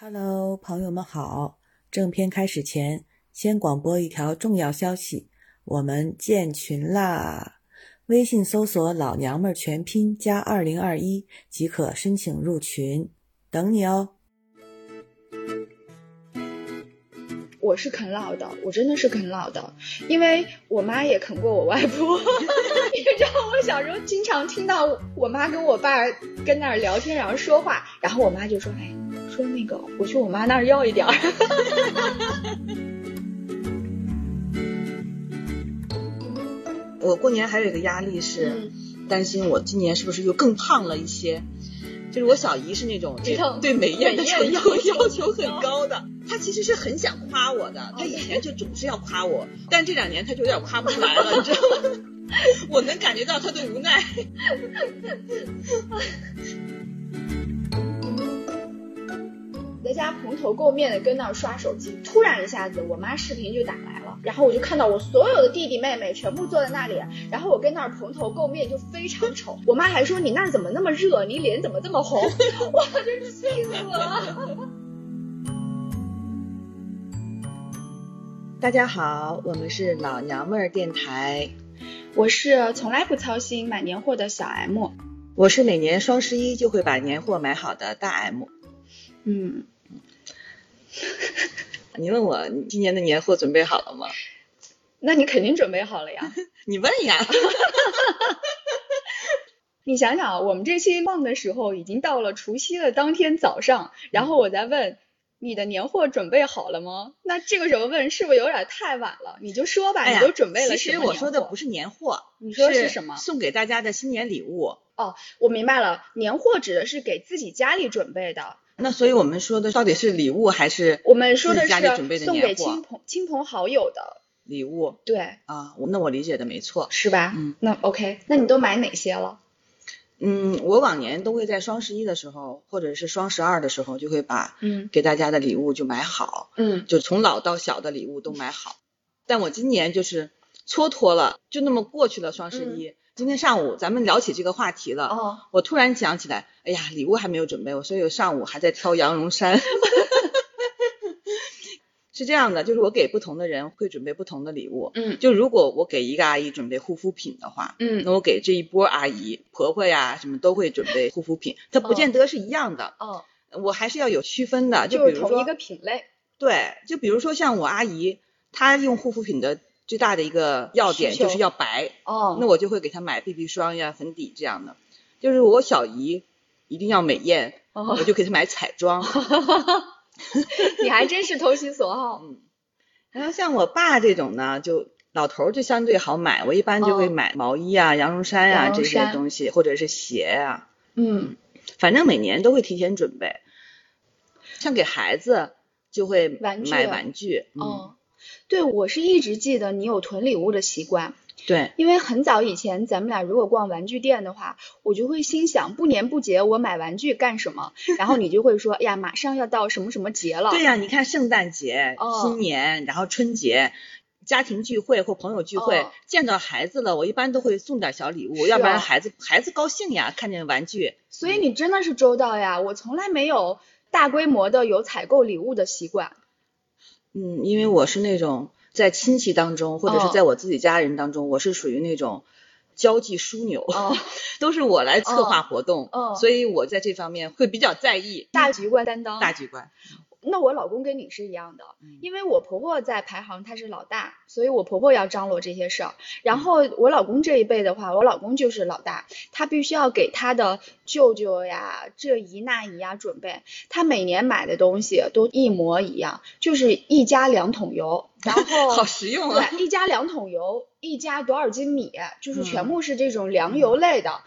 Hello，朋友们好！正片开始前，先广播一条重要消息：我们建群啦！微信搜索“老娘们儿全拼加二零二一”即可申请入群，等你哦。我是啃老的，我真的是啃老的，因为我妈也啃过我外婆。你知道，我小时候经常听到我妈跟我爸跟那儿聊天，然后说话，然后我妈就说：“哎。”说那个，我去我妈那儿要一点儿。我过年还有一个压力是担心我今年是不是又更胖了一些。就是我小姨是那种对对美艳的要要求很高的，她其实是很想夸我的，她以前就总是要夸我，但这两年她就有点夸不出来了，你知道吗？我能感觉到她的无奈。在家蓬头垢面的跟那儿刷手机，突然一下子我妈视频就打来了，然后我就看到我所有的弟弟妹妹全部坐在那里，然后我跟那儿蓬头垢面就非常丑。我妈还说你那儿怎么那么热，你脸怎么这么红？我真是气死了。大家好，我们是老娘们儿电台，我是从来不操心买年货的小 M，我是每年双十一就会把年货买好的大 M，嗯。你问我你今年的年货准备好了吗？那你肯定准备好了呀。你问呀。你想想，我们这期放的时候已经到了除夕的当天早上，然后我再问你的年货准备好了吗？那这个时候问是不是有点太晚了？你就说吧，你都准备了其实我说的不是年货，你说是什么？送给大家的新年礼物。哦，我明白了，年货指的是给自己家里准备的。那所以我们说的到底是礼物还是我们说的是送给亲朋亲朋好友的礼物？对啊，那我理解的没错，是吧？嗯，那 OK，那你都买哪些了？嗯，我往年都会在双十一的时候或者是双十二的时候就会把嗯给大家的礼物就买好，嗯，就从老到小的礼物都买好。但我今年就是蹉跎了，就那么过去了双十一。今天上午咱们聊起这个话题了，哦，我突然想起来，哎呀，礼物还没有准备，我所以上午还在挑羊绒衫。是这样的，就是我给不同的人会准备不同的礼物，嗯，就如果我给一个阿姨准备护肤品的话，嗯，那我给这一波阿姨婆婆呀什么都会准备护肤品，它不见得是一样的，哦，我还是要有区分的，就比如说同一个品类，对，就比如说像我阿姨，她用护肤品的。最大的一个要点就是要白哦，那我就会给她买 BB 霜呀、粉底这样的。就是我小姨一定要美艳，我就给她买彩妆。你还真是投其所好。嗯，然后像我爸这种呢，就老头就相对好买，我一般就会买毛衣啊、羊绒衫啊这些东西，或者是鞋啊。嗯，反正每年都会提前准备。像给孩子就会买玩具。嗯。对，我是一直记得你有囤礼物的习惯。对，因为很早以前咱们俩如果逛玩具店的话，我就会心想，不年不节我买玩具干什么？然后你就会说，哎呀，马上要到什么什么节了。对呀，你看圣诞节、新年，然后春节，家庭聚会或朋友聚会，见到孩子了，我一般都会送点小礼物，要不然孩子孩子高兴呀，看见玩具。所以你真的是周到呀，我从来没有大规模的有采购礼物的习惯。嗯，因为我是那种在亲戚当中，或者是在我自己家人当中，我是属于那种交际枢纽，都是我来策划活动，所以我在这方面会比较在意大局观担当，大局观。那我老公跟你是一样的，因为我婆婆在排行，她是老大，所以我婆婆要张罗这些事儿。然后我老公这一辈的话，我老公就是老大，他必须要给他的舅舅呀、这姨那姨呀准备。他每年买的东西都一模一样，就是一家两桶油，然后 好实用啊，一家两桶油，一家多少斤米，就是全部是这种粮油类的。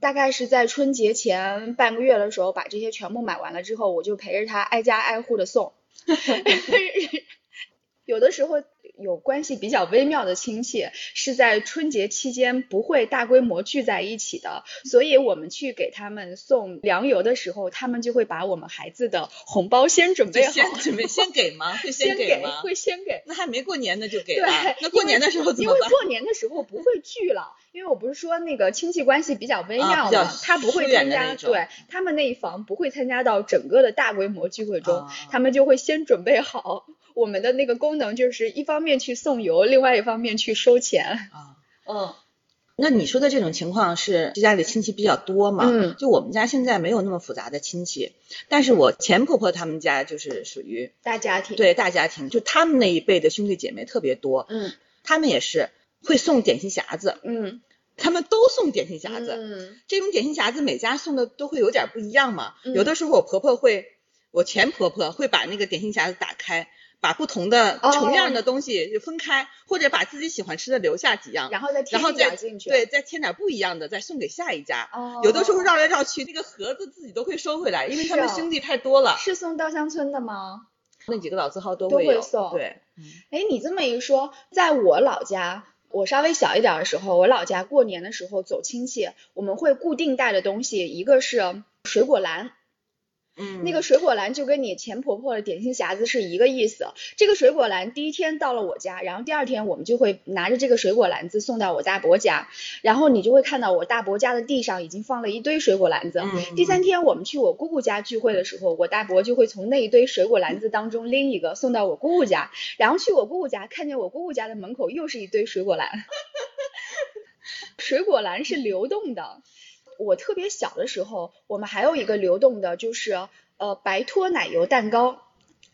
大概是在春节前半个月的时候，把这些全部买完了之后，我就陪着他挨家挨户的送。有的时候有关系比较微妙的亲戚是在春节期间不会大规模聚在一起的，所以我们去给他们送粮油的时候，他们就会把我们孩子的红包先准备好，先准备先给吗？会先给吗？会先给。那还没过年呢就给了，那过年的时候怎么办？因为过年的时候不会聚了，因为我不是说那个亲戚关系比较微妙嘛，他不会参加，对他们那一房不会参加到整个的大规模聚会中，他们就会先准备好。我们的那个功能就是一方面去送油，另外一方面去收钱啊。嗯，那你说的这种情况是家里亲戚比较多嘛？嗯，就我们家现在没有那么复杂的亲戚，但是我前婆婆他们家就是属于大家庭，对大家庭，就他们那一辈的兄弟姐妹特别多。嗯，他们也是会送点心匣子。嗯，他们都送点心匣子。嗯，这种点心匣子每家送的都会有点不一样嘛。嗯，有的时候我婆婆会，我前婆婆会把那个点心匣子打开。把不同的同样的东西就分开，或者把自己喜欢吃的留下几样，然后再然后再进去，对，再添点不一样的，再送给下一家。有的时候绕来绕去，那个盒子自己都会收回来，因为他们兄弟太多了。是送稻香村的吗？那几个老字号都会送。对，哎，你这么一说，在我老家，我稍微小一点的时候，我老家过年的时候走亲戚，我们会固定带的东西，一个是水果篮。嗯，那个水果篮就跟你前婆婆的点心匣子是一个意思。这个水果篮第一天到了我家，然后第二天我们就会拿着这个水果篮子送到我大伯家，然后你就会看到我大伯家的地上已经放了一堆水果篮子。第三天我们去我姑姑家聚会的时候，我大伯就会从那一堆水果篮子当中拎一个送到我姑姑家，然后去我姑姑家看见我姑姑家的门口又是一堆水果篮。水果篮是流动的。我特别小的时候，我们还有一个流动的，就是呃白托奶油蛋糕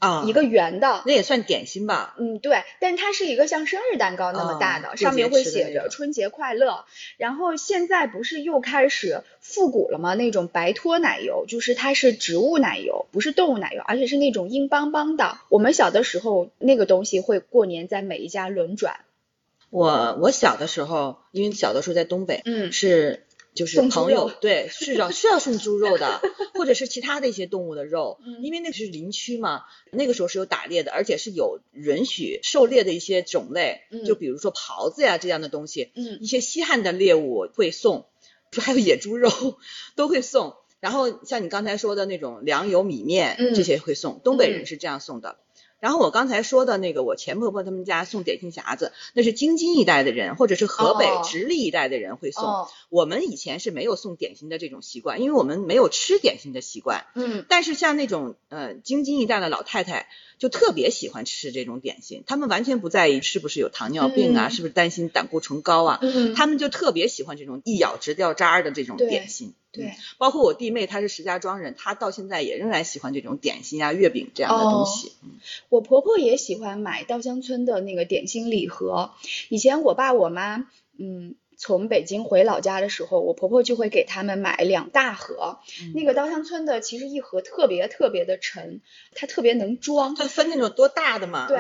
啊，一个圆的，那也算点心吧？嗯，对，但是它是一个像生日蛋糕那么大的，上面会写着春节快乐。然后现在不是又开始复古了吗？那种白托奶油，就是它是植物奶油，不是动物奶油，而且是那种硬邦邦的。我们小的时候那个东西会过年在每一家轮转。我我小的时候，因为小的时候在东北，嗯，是。就是朋友对是要是要送猪肉的，或者是其他的一些动物的肉，因为那是林区嘛，那个时候是有打猎的，而且是有允许狩猎的一些种类，就比如说狍子呀这样的东西，一些稀罕的猎物会送，还有野猪肉都会送，然后像你刚才说的那种粮油米面这些会送，东北人是这样送的。然后我刚才说的那个，我前婆婆他们家送点心匣子，那是京津一带的人，或者是河北直隶一带的人会送。我们以前是没有送点心的这种习惯，因为我们没有吃点心的习惯。嗯。但是像那种呃京津一带的老太太，就特别喜欢吃这种点心，他们完全不在意是不是有糖尿病啊，是不是担心胆固醇高啊，他们就特别喜欢这种一咬直掉渣的这种点心。对，包括我弟妹，她是石家庄人，她到现在也仍然喜欢这种点心啊、月饼这样的东西。我婆婆也喜欢买稻香村的那个点心礼盒。以前我爸我妈，嗯，从北京回老家的时候，我婆婆就会给他们买两大盒。那个稻香村的其实一盒特别特别的沉，它特别能装。它分那种多大的嘛？对。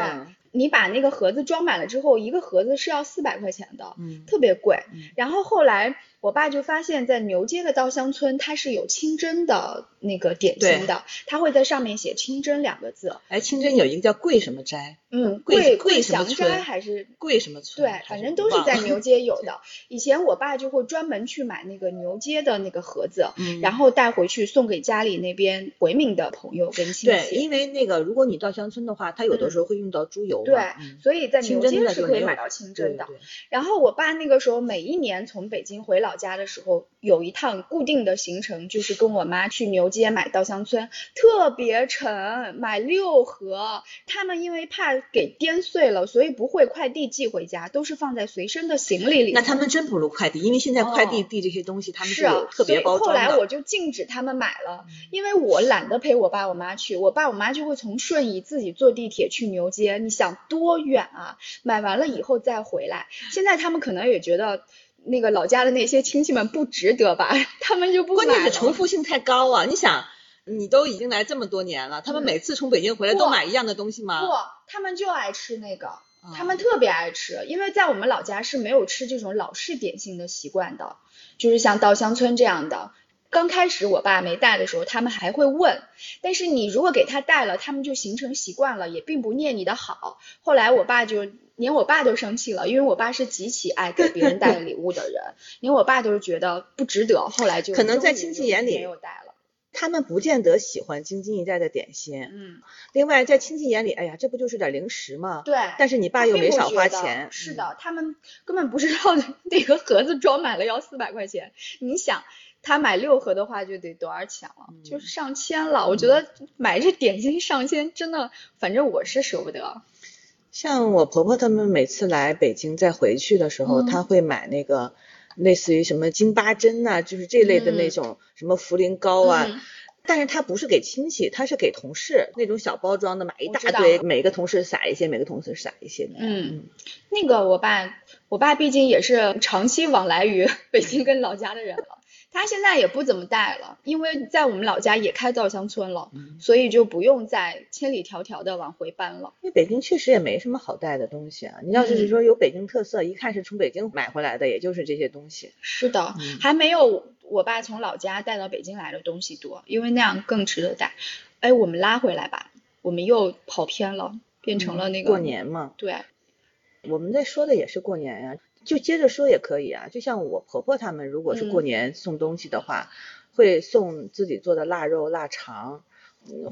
你把那个盒子装满了之后，一个盒子是要四百块钱的，嗯，特别贵。然后后来我爸就发现，在牛街的稻香村，它是有清真的那个点心的，他会在上面写清真两个字。哎，清真有一个叫桂什么斋，嗯，桂桂祥斋还是桂什么村？对，反正都是在牛街有的。以前我爸就会专门去买那个牛街的那个盒子，嗯然后带回去送给家里那边回民的朋友跟亲戚。对，因为那个如果你稻香村的话，他有的时候会用到猪油。对，所以在牛街是可以买到清真的。然后我爸那个时候每一年从北京回老家的时候，有一趟固定的行程，就是跟我妈去牛街买稻香村，特别沉，买六盒。他们因为怕给颠碎了，所以不会快递寄回家，都是放在随身的行李里。那他们真不如快递，因为现在快递递这些东西，他们是有特别包装的。后来我就禁止他们买了，因为我懒得陪我爸我妈去，我爸我妈就会从顺义自己坐地铁去牛街。你想。多远啊！买完了以后再回来。现在他们可能也觉得那个老家的那些亲戚们不值得吧，他们就不买。关键是重复性太高啊！你想，你都已经来这么多年了，他们每次从北京回来都买一样的东西吗？不，他们就爱吃那个，他们特别爱吃，因为在我们老家是没有吃这种老式点心的习惯的，就是像稻香村这样的。刚开始我爸没带的时候，他们还会问，但是你如果给他带了，他们就形成习惯了，也并不念你的好。后来我爸就连我爸都生气了，因为我爸是极其爱给别人带礼物的人，连我爸都是觉得不值得。后来就可能在亲戚眼里没有带了。他们不见得喜欢京津一带的点心，嗯，另外在亲戚眼里，哎呀，这不就是点零食吗？对。但是你爸又没少花钱，是的，他们根本不知道那个盒子装满了要四百块钱。你想。他买六盒的话就得多少钱了？就是上千了。我觉得买这点心上千，真的，反正我是舍不得。像我婆婆他们每次来北京再回去的时候，他会买那个类似于什么金八针呐，就是这类的那种什么茯苓糕啊。但是他不是给亲戚，他是给同事那种小包装的，买一大堆，每个同事撒一些，每个同事撒一些。嗯，那个我爸，我爸毕竟也是长期往来于 北京跟老家的人了。他现在也不怎么带了，因为在我们老家也开稻香村了，所以就不用再千里迢迢的往回搬了。因为北京确实也没什么好带的东西啊。你要是说有北京特色，一看是从北京买回来的，也就是这些东西。是的，还没有我爸从老家带到北京来的东西多，因为那样更值得带。哎，我们拉回来吧，我们又跑偏了，变成了那个过年嘛。对，我们在说的也是过年呀。就接着说也可以啊，就像我婆婆他们，如果是过年送东西的话，会送自己做的腊肉、腊肠，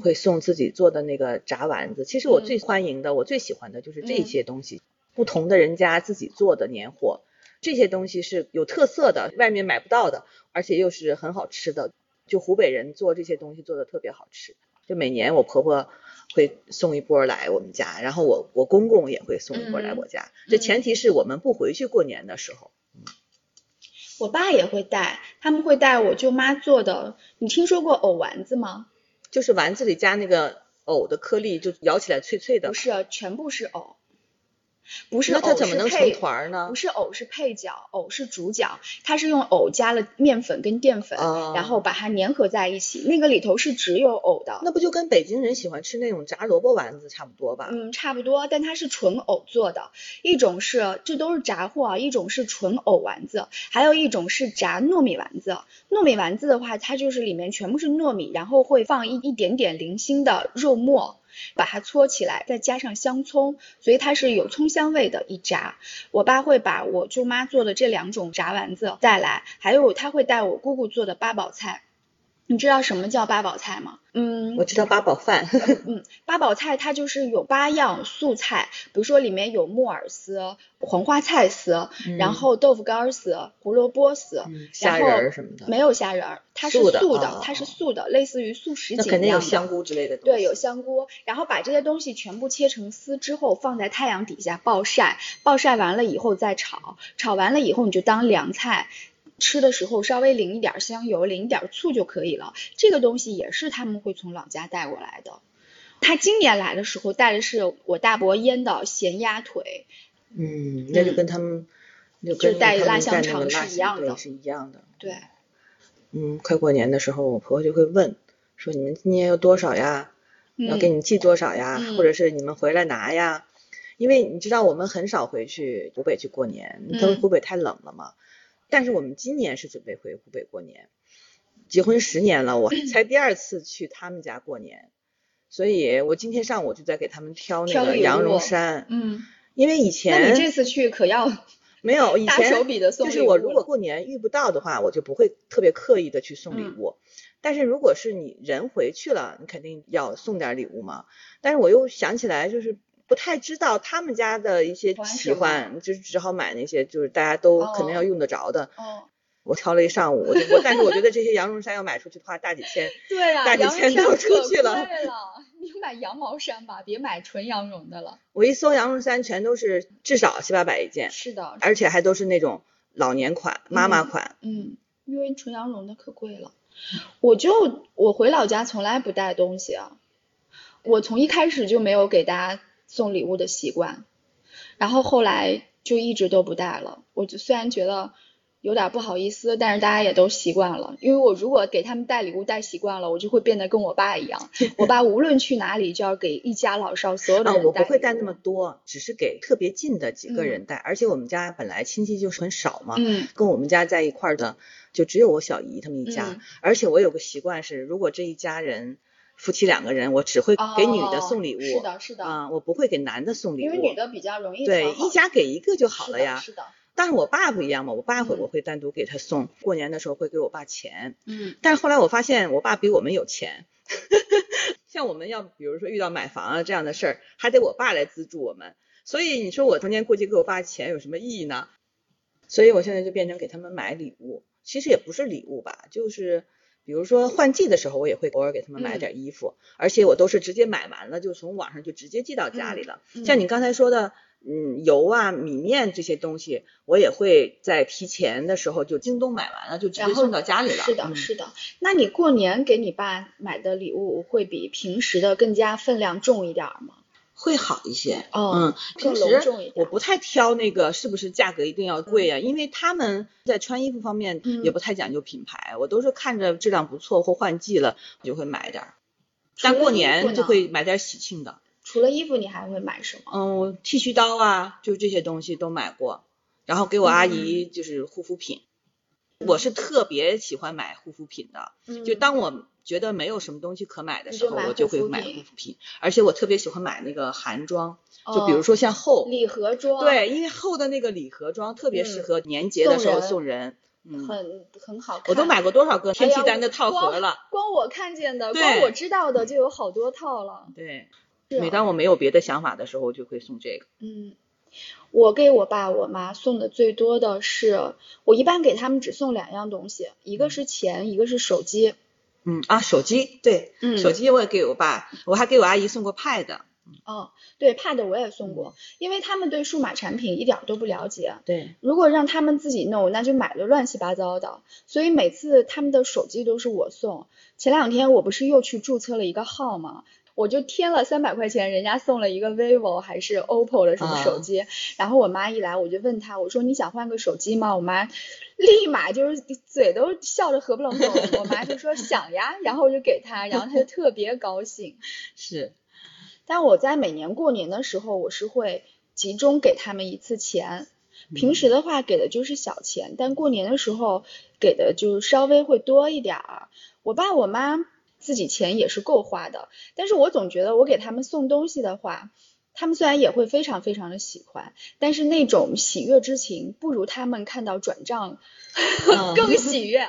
会送自己做的那个炸丸子。其实我最欢迎的，我最喜欢的就是这些东西，不同的人家自己做的年货，这些东西是有特色的，外面买不到的，而且又是很好吃的。就湖北人做这些东西做的特别好吃，就每年我婆婆。会送一波来我们家，然后我我公公也会送一波来我家。这前提是我们不回去过年的时候。我爸也会带，他们会带我舅妈做的。你听说过藕丸子吗？就是丸子里加那个藕的颗粒，就咬起来脆脆的。不是，全部是藕。不是，那它怎么能成团呢？不是藕是配角，藕是主角。它是用藕加了面粉跟淀粉，然后把它粘合在一起。那个里头是只有藕的。那不就跟北京人喜欢吃那种炸萝卜丸子差不多吧？嗯，差不多，但它是纯藕做的。一种是，这都是炸货啊。一种是纯藕丸子，还有一种是炸糯米丸子。糯米丸子的话，它就是里面全部是糯米，然后会放一一点点零星的肉末。把它搓起来，再加上香葱，所以它是有葱香味的。一炸，我爸会把我舅妈做的这两种炸丸子带来，还有他会带我姑姑做的八宝菜。你知道什么叫八宝菜吗？嗯，我知道八宝饭。嗯，八宝菜它就是有八样素菜，比如说里面有木耳丝、黄花菜丝，然后豆腐干丝、胡萝卜丝，虾仁什么的。没有虾仁，它是素的，它是素的，类似于素食锦那样。肯定有香菇之类的。对，有香菇，然后把这些东西全部切成丝之后，放在太阳底下暴晒，暴晒完了以后再炒，炒完了以后你就当凉菜。吃的时候稍微淋一点香油，淋一点醋就可以了。这个东西也是他们会从老家带过来的。他今年来的时候带的是我大伯腌的咸鸭腿。嗯，那就跟他们就带腊香肠是一样的，是一样的。对。嗯，快过年的时候，我婆婆就会问说：“你们今年要多少呀？要给你寄多少呀？或者是你们回来拿呀？”因为你知道我们很少回去湖北去过年，因为湖北太冷了嘛。但是我们今年是准备回湖北过年，结婚十年了，我 才第二次去他们家过年，所以我今天上午就在给他们挑那个羊绒衫，嗯，因为以前那你这次去可要没有以前手笔的送就是我如果过年遇不到的话，我就不会特别刻意的去送礼物，但是如果是你人回去了，你肯定要送点礼物嘛，但是我又想起来就是。不太知道他们家的一些喜欢，就只好买那些就是大家都肯定要用得着的。哦，我挑了一上午，我但是我觉得这些羊绒衫要买出去的话，大几千。对呀，大几千都出去了。对了，你买羊毛衫吧，别买纯羊绒的了。我一搜羊绒衫，全都是至少七八百一件。是的，而且还都是那种老年款、妈妈款。嗯，因为纯羊绒的可贵了。我就我回老家从来不带东西啊，我从一开始就没有给大家。送礼物的习惯，然后后来就一直都不带了。我就虽然觉得有点不好意思，但是大家也都习惯了。因为我如果给他们带礼物带习惯了，我就会变得跟我爸一样。我爸无论去哪里，就要给一家老少所有的人带。我不会带那么多，只是给特别近的几个人带。而且我们家本来亲戚就是很少嘛，嗯，跟我们家在一块儿的就只有我小姨他们一家。而且我有个习惯是，如果这一家人夫妻两个人，我只会给女的送礼物。是的，是的。啊，我不会给男的送礼物，因为女的比较容易。对，一家给一个就好了呀。是的。但是我爸不一样嘛，我爸会我会单独给他送，过年的时候会给我爸钱，嗯，但是后来我发现我爸比我们有钱，像我们要比如说遇到买房啊这样的事儿，还得我爸来资助我们，所以你说我逢年过节给我爸钱有什么意义呢？所以我现在就变成给他们买礼物，其实也不是礼物吧，就是比如说换季的时候，我也会偶尔给他们买点衣服，而且我都是直接买完了就从网上就直接寄到家里了，像你刚才说的。嗯，油啊、米面这些东西，我也会在提前的时候就京东买完了，就直接送到家里了。是的，是的。那你过年给你爸买的礼物会比平时的更加分量重一点吗？会好一些。嗯，平时我不太挑那个是不是价格一定要贵啊，因为他们在穿衣服方面也不太讲究品牌，我都是看着质量不错或换季了就会买点儿。但过年就会买点喜庆的。除了衣服，你还会买什么？嗯，剃须刀啊，就这些东西都买过。然后给我阿姨就是护肤品，我是特别喜欢买护肤品的。就当我觉得没有什么东西可买的时候，我就会买护肤品。而且我特别喜欢买那个韩妆，就比如说像厚礼盒装。对，因为厚的那个礼盒装特别适合年节的时候送人。嗯，很很好看。我都买过多少个天气丹的套盒了？光我看见的，光我知道的就有好多套了。对。每当我没有别的想法的时候，我就会送这个。嗯，我给我爸我妈送的最多的是，我一般给他们只送两样东西，一个是钱，一个是手机。嗯啊，手机对，嗯，手机我也给我爸，我还给我阿姨送过 Pad。哦，对，Pad 我也送过，因为他们对数码产品一点都不了解。对，如果让他们自己弄，那就买的乱七八糟的。所以每次他们的手机都是我送。前两天我不是又去注册了一个号吗？我就添了三百块钱，人家送了一个 vivo 还是 oppo 的什么手机，然后我妈一来，我就问她，我说你想换个手机吗？我妈立马就是嘴都笑得合不拢嘴，我妈就说 想呀，然后我就给她，然后她就特别高兴。是，但我在每年过年的时候，我是会集中给他们一次钱，平时的话给的就是小钱，但过年的时候给的就稍微会多一点儿。我爸我妈。自己钱也是够花的，但是我总觉得我给他们送东西的话，他们虽然也会非常非常的喜欢，但是那种喜悦之情不如他们看到转账 更喜悦。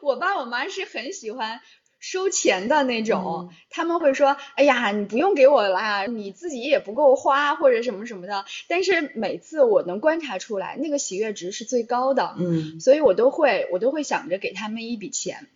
我爸我妈是很喜欢收钱的那种，他们会说，哎呀，你不用给我啦，你自己也不够花或者什么什么的。但是每次我能观察出来，那个喜悦值是最高的，嗯，所以我都会我都会想着给他们一笔钱。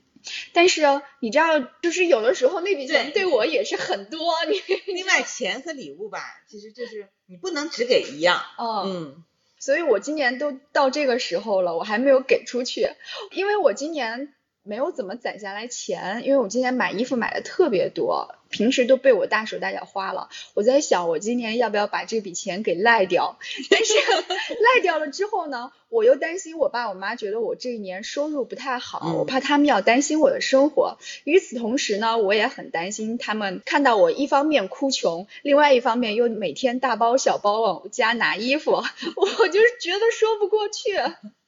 但是你知道，就是有的时候那笔钱对我也是很多。你另外钱和礼物吧，其实就是你不能只给一样。嗯，所以我今年都到这个时候了，我还没有给出去，因为我今年。没有怎么攒下来钱，因为我今年买衣服买的特别多，平时都被我大手大脚花了。我在想，我今年要不要把这笔钱给赖掉？但是 赖掉了之后呢，我又担心我爸我妈觉得我这一年收入不太好，我怕他们要担心我的生活。与此同时呢，我也很担心他们看到我一方面哭穷，另外一方面又每天大包小包往家拿衣服，我就是觉得说不过去。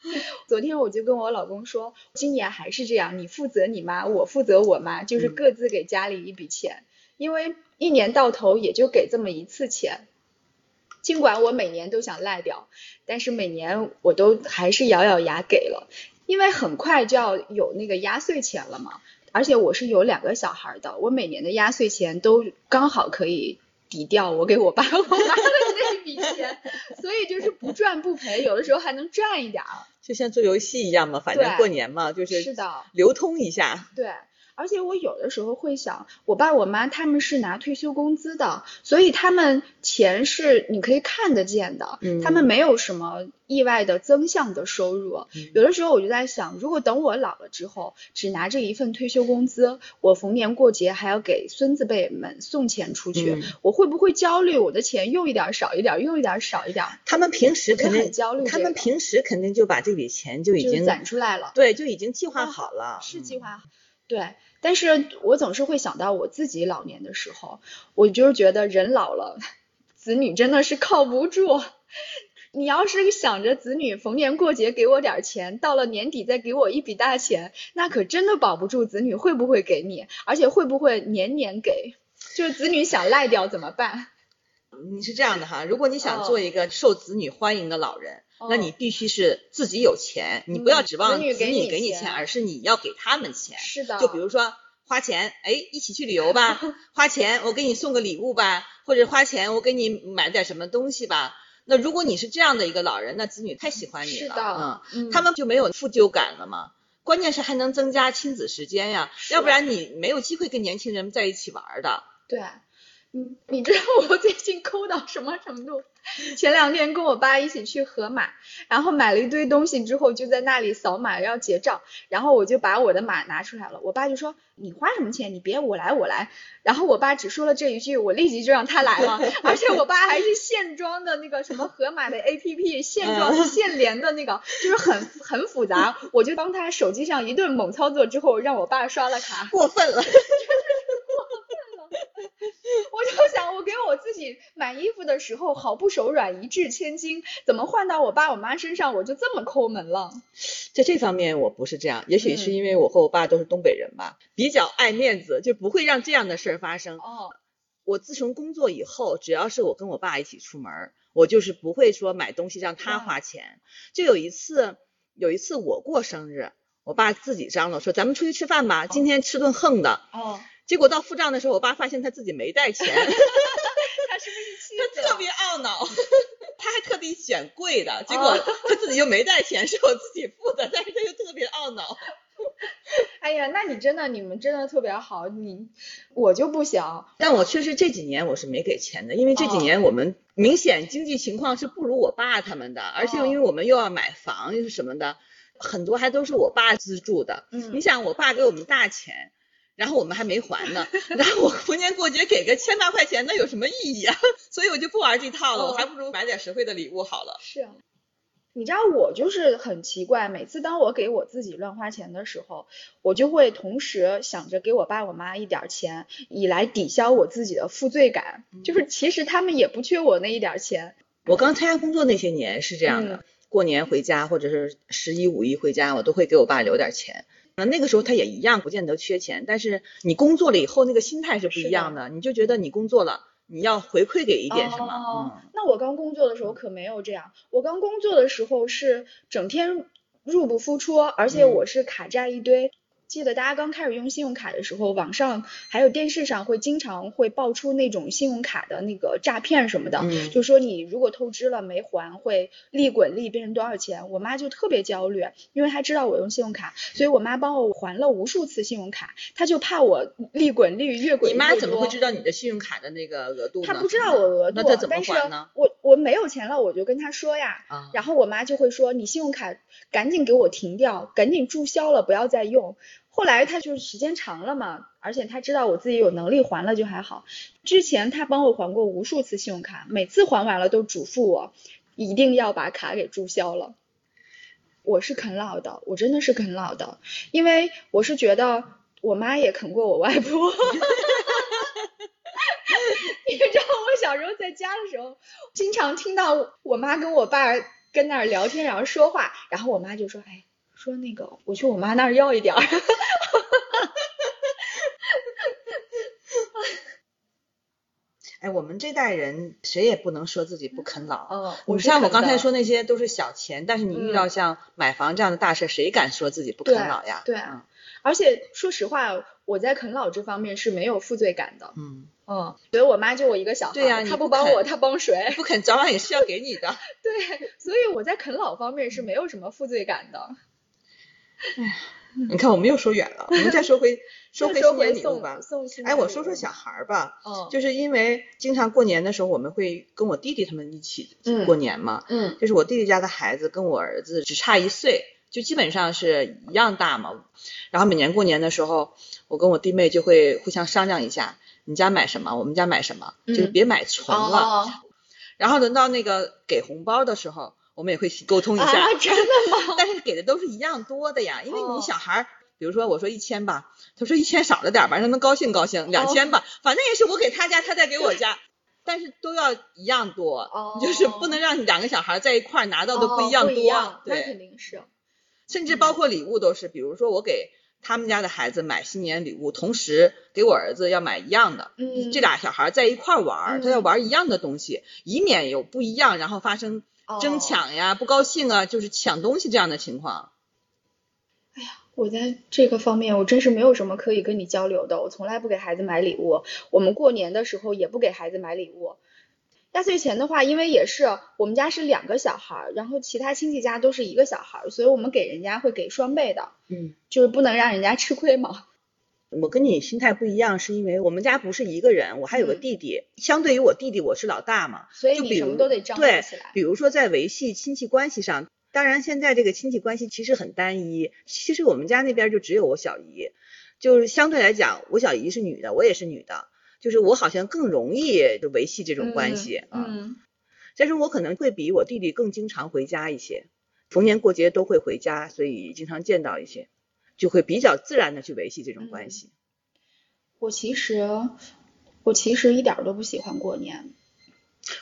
昨天我就跟我老公说，今年还是这样，你负责你妈，我负责我妈，就是各自给家里一笔钱，因为一年到头也就给这么一次钱。尽管我每年都想赖掉，但是每年我都还是咬咬牙给了，因为很快就要有那个压岁钱了嘛，而且我是有两个小孩的，我每年的压岁钱都刚好可以。抵掉我给我爸 我妈的那笔钱，所以就是不赚不赔，有的时候还能赚一点儿，就像做游戏一样嘛，反正过年嘛，就是是的，流通一下。对，而且我有的时候会想，我爸我妈他们是拿退休工资的，所以他们钱是你可以看得见的，他们没有什么意外的增项的收入。有的时候我就在想，如果等我老了之后，只拿着一份退休工资，我逢年过节还要给孙子辈们送钱出去，我会不会焦虑？我的钱用一点少一点，用一点少一点。他们平时肯定很焦虑，他们平时肯定就把这笔钱就已经攒出来了，对，就已经计划好了，是计划好。对，但是我总是会想到我自己老年的时候，我就是觉得人老了，子女真的是靠不住。你要是想着子女逢年过节给我点钱，到了年底再给我一笔大钱，那可真的保不住子女会不会给你，而且会不会年年给，就是子女想赖掉怎么办？你是这样的哈，如果你想做一个受子女欢迎的老人。那你必须是自己有钱，你不要指望子女给你钱，而是你要给他们钱。是的。就比如说花钱，哎，一起去旅游吧，花钱我给你送个礼物吧，或者花钱我给你买点什么东西吧。那如果你是这样的一个老人，那子女太喜欢你了，嗯，他们就没有负疚感了嘛？关键是还能增加亲子时间呀，要不然你没有机会跟年轻人在一起玩的。对。你你知道我最近抠到什么程度？前两天跟我爸一起去盒马，然后买了一堆东西之后，就在那里扫码要结账，然后我就把我的码拿出来了，我爸就说你花什么钱？你别我来我来。然后我爸只说了这一句，我立即就让他来了，而且我爸还是现装的那个什么盒马的 APP，现装现连的那个，就是很很复杂，我就帮他手机上一顿猛操作之后，让我爸刷了卡。过分了。我就想，我给我自己买衣服的时候毫不手软，一掷千金，怎么换到我爸我妈身上，我就这么抠门了？在这方面我不是这样，也许是因为我和我爸都是东北人吧，比较爱面子，就不会让这样的事儿发生。哦，我自从工作以后，只要是我跟我爸一起出门，我就是不会说买东西让他花钱。就有一次，有一次我过生日，我爸自己张罗说咱们出去吃饭吧，今天吃顿横的。哦。结果到付账的时候，我爸发现他自己没带钱，特别懊恼，他还特地选贵的，结果他自己又没带钱，是我自己付的，但是他又特别懊恼。哎呀，那你真的，你们真的特别好，你我就不行。但我确实这几年我是没给钱的，因为这几年我们明显经济情况是不如我爸他们的，而且因为我们又要买房又是什么的，很多还都是我爸资助的。嗯，你想我爸给我们大钱。然后我们还没还呢，然后我逢年过节给个千八块钱，那有什么意义啊？所以我就不玩这套了，我还不如买点实惠的礼物好了。是啊，你知道我就是很奇怪，每次当我给我自己乱花钱的时候，我就会同时想着给我爸我妈一点钱，以来抵消我自己的负罪感。就是其实他们也不缺我那一点钱。我刚参加工作那些年是这样的，过年回家或者是十一五一回家，我都会给我爸留点钱。那那个时候他也一样，不见得缺钱，但是你工作了以后，那个心态是不一样的，你就觉得你工作了，你要回馈给一点什么。哦，那我刚工作的时候可没有这样，我刚工作的时候是整天入不敷出，而且我是卡债一堆。记得大家刚开始用信用卡的时候，网上还有电视上会经常会爆出那种信用卡的那个诈骗什么的，就说你如果透支了没还，会利滚利变成多少钱。我妈就特别焦虑，因为她知道我用信用卡，所以我妈帮我还了无数次信用卡，她就怕我利滚利越滚越。你妈怎么会知道你的信用卡的那个额度呢？她不知道我额度，那她怎么还呢？我我没有钱了，我就跟她说呀，然后我妈就会说你信用卡赶紧给我停掉，赶紧注销了，不要再用。后来他就是时间长了嘛，而且他知道我自己有能力还了就还好。之前他帮我还过无数次信用卡，每次还完了都嘱咐我一定要把卡给注销了。我是啃老的，我真的是啃老的，因为我是觉得我妈也啃过我外婆。你知道我小时候在家的时候，经常听到我妈跟我爸跟那儿聊天，然后说话，然后我妈就说：“哎。”说那个，我去我妈那儿要一点儿。哎，我们这代人谁也不能说自己不啃老。嗯，你像我刚才说那些都是小钱，但是你遇到像买房这样的大事，谁敢说自己不啃老呀？对啊，而且说实话，我在啃老这方面是没有负罪感的。嗯嗯，所以我妈就我一个小孩，对呀，她不帮我，她帮谁？不肯，早晚也是要给你的。对，所以我在啃老方面是没有什么负罪感的。哎。你看，我们又说远了，我们再说回 说回新年礼物吧。哎，我说说小孩儿吧，嗯，就是因为经常过年的时候，我们会跟我弟弟他们一起过年嘛，嗯，就是我弟弟家的孩子跟我儿子只差一岁，就基本上是一样大嘛。然后每年过年的时候，我跟我弟妹就会互相商量一下，你家买什么，我们家买什么，就是别买重了。然后轮到那个给红包的时候。我们也会沟通一下，真的吗？但是给的都是一样多的呀，因为你小孩，比如说我说一千吧，他说一千少了点吧，让他们高兴高兴，两千吧，反正也是我给他家，他再给我家，但是都要一样多，就是不能让两个小孩在一块拿到的不一样多，对，肯定是。甚至包括礼物都是，比如说我给他们家的孩子买新年礼物，同时给我儿子要买一样的，嗯，这俩小孩在一块玩，他要玩一样的东西，以免有不一样，然后发生。争抢呀，不高兴啊，就是抢东西这样的情况。哎呀，我在这个方面我真是没有什么可以跟你交流的。我从来不给孩子买礼物，我们过年的时候也不给孩子买礼物。压岁钱的话，因为也是我们家是两个小孩，然后其他亲戚家都是一个小孩，所以我们给人家会给双倍的。嗯，就是不能让人家吃亏嘛。我跟你心态不一样，是因为我们家不是一个人，我还有个弟弟。相对于我弟弟，我是老大嘛，所以你什么都得张罗起来。比如说在维系亲戚关系上，当然现在这个亲戚关系其实很单一。其实我们家那边就只有我小姨，就是相对来讲，我小姨是女的，我也是女的，就是我好像更容易就维系这种关系啊。但是我可能会比我弟弟更经常回家一些，逢年过节都会回家，所以经常见到一些。就会比较自然的去维系这种关系。我其实我其实一点都不喜欢过年。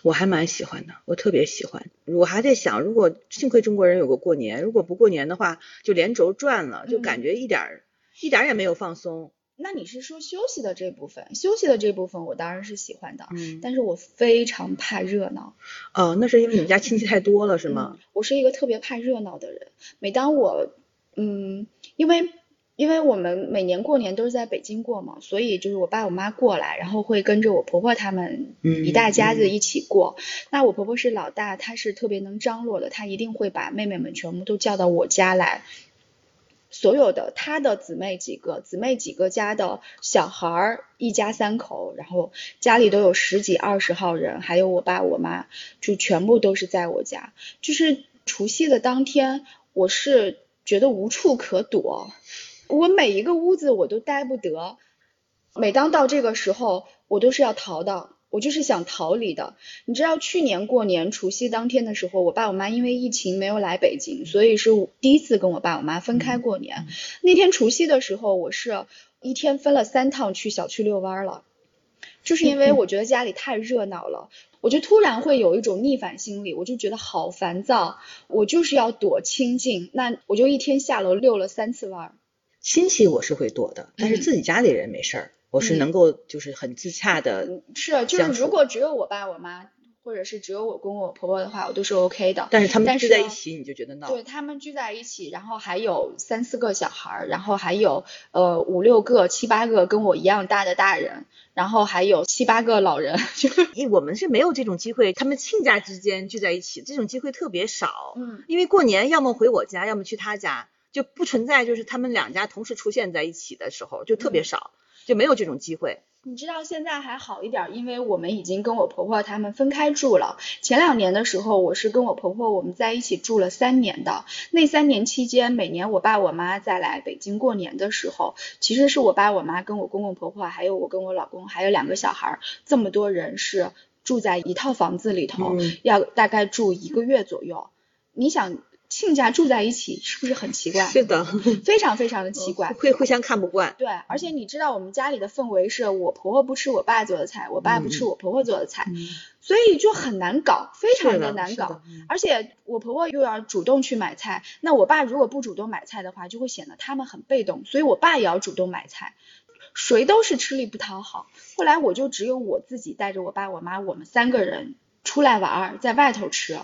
我还蛮喜欢的，我特别喜欢。我还在想，如果幸亏中国人有个过年，如果不过年的话，就连轴转了，就感觉一点一点也没有放松。那你是说休息的这部分？休息的这部分我当然是喜欢的，嗯，但是我非常怕热闹。哦，那是因为你们家亲戚太多了，是吗？我是一个特别怕热闹的人。每当我嗯，因为因为我们每年过年都是在北京过嘛，所以就是我爸我妈过来，然后会跟着我婆婆他们一大家子一起过。那我婆婆是老大，她是特别能张罗的，她一定会把妹妹们全部都叫到我家来。所有的她的姊妹几个，姊妹几个家的小孩儿，一家三口，然后家里都有十几二十号人，还有我爸我妈，就全部都是在我家。就是除夕的当天，我是。觉得无处可躲，我每一个屋子我都待不得。每当到这个时候，我都是要逃的，我就是想逃离的。你知道，去年过年除夕当天的时候，我爸我妈因为疫情没有来北京，所以是第一次跟我爸我妈分开过年。那天除夕的时候，我是一天分了三趟去小区遛弯了，就是因为我觉得家里太热闹了。我就突然会有一种逆反心理，我就觉得好烦躁，我就是要躲清静，那我就一天下楼遛了三次弯儿。亲戚我是会躲的，但是自己家里人没事儿，我是能够就是很自洽的。是，就是如果只有我爸我妈。或者是只有我公公我婆婆的话，我都是 OK 的。但是他们聚在一起，你就觉得闹。对他们聚在一起，然后还有三四个小孩儿，然后还有呃五六个、七八个跟我一样大的大人，然后还有七八个老人。因我们是没有这种机会，他们亲家之间聚在一起，这种机会特别少。嗯。因为过年要么回我家，要么去他家，就不存在就是他们两家同时出现在一起的时候，就特别少，就没有这种机会。你知道现在还好一点，因为我们已经跟我婆婆他们分开住了。前两年的时候，我是跟我婆婆我们在一起住了三年的。那三年期间，每年我爸我妈再来北京过年的时候，其实是我爸我妈跟我公公婆婆，还有我跟我老公，还有两个小孩，这么多人是住在一套房子里头，要大概住一个月左右。你想？亲家住在一起是不是很奇怪？是的，非常非常的奇怪，会互相看不惯。对，而且你知道我们家里的氛围是我婆婆不吃我爸做的菜，我爸不吃我婆婆做的菜，所以就很难搞，非常的难搞。而且我婆婆又要主动去买菜，那我爸如果不主动买菜的话，就会显得他们很被动，所以我爸也要主动买菜，谁都是吃力不讨好。后来我就只有我自己带着我爸我妈，我们三个人出来玩，在外头吃。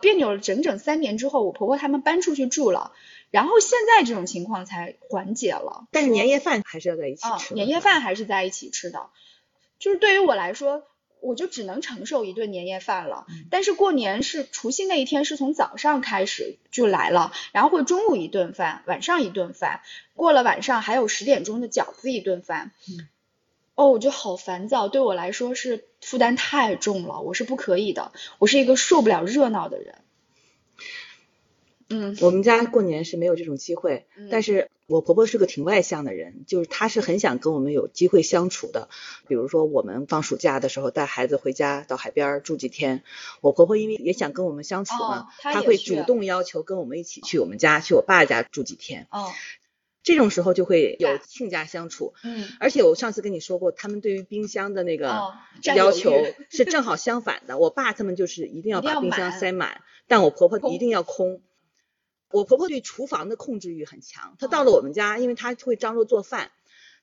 别扭了整整三年之后，我婆婆他们搬出去住了，然后现在这种情况才缓解了。但是年夜饭还是要在一起吃。年夜饭还是在一起吃的。就是对于我来说，我就只能承受一顿年夜饭了。但是过年是除夕那一天，是从早上开始就来了，然后会中午一顿饭，晚上一顿饭，过了晚上还有十点钟的饺子一顿饭。哦，我就好烦躁，对我来说是负担太重了，我是不可以的，我是一个受不了热闹的人。嗯，我们家过年是没有这种机会，但是我婆婆是个挺外向的人，就是她是很想跟我们有机会相处的。比如说我们放暑假的时候带孩子回家到海边住几天，我婆婆因为也想跟我们相处嘛，她会主动要求跟我们一起去我们家去我爸家住几天。哦，这种时候就会有亲家相处。嗯，而且我上次跟你说过，他们对于冰箱的那个要求是正好相反的。我爸他们就是一定要把冰箱塞满，但我婆婆一定要空。我婆婆对厨房的控制欲很强，她到了我们家，因为她会张罗做饭，